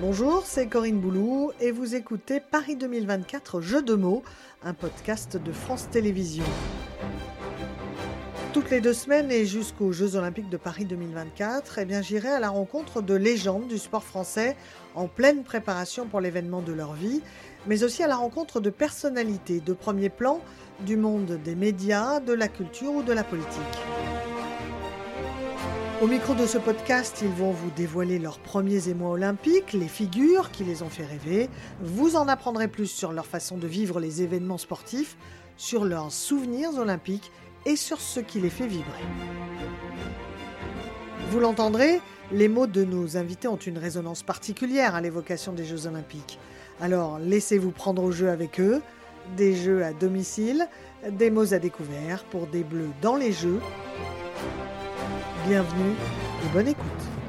Bonjour, c'est Corinne Boulou et vous écoutez Paris 2024 Jeux de mots, un podcast de France Télévisions. Toutes les deux semaines et jusqu'aux Jeux Olympiques de Paris 2024, eh bien, j'irai à la rencontre de légendes du sport français en pleine préparation pour l'événement de leur vie, mais aussi à la rencontre de personnalités de premier plan du monde des médias, de la culture ou de la politique. Au micro de ce podcast, ils vont vous dévoiler leurs premiers émois olympiques, les figures qui les ont fait rêver. Vous en apprendrez plus sur leur façon de vivre les événements sportifs, sur leurs souvenirs olympiques et sur ce qui les fait vibrer. Vous l'entendrez, les mots de nos invités ont une résonance particulière à l'évocation des Jeux olympiques. Alors laissez-vous prendre au jeu avec eux, des jeux à domicile, des mots à découvert pour des bleus dans les jeux Bienvenue et bonne écoute.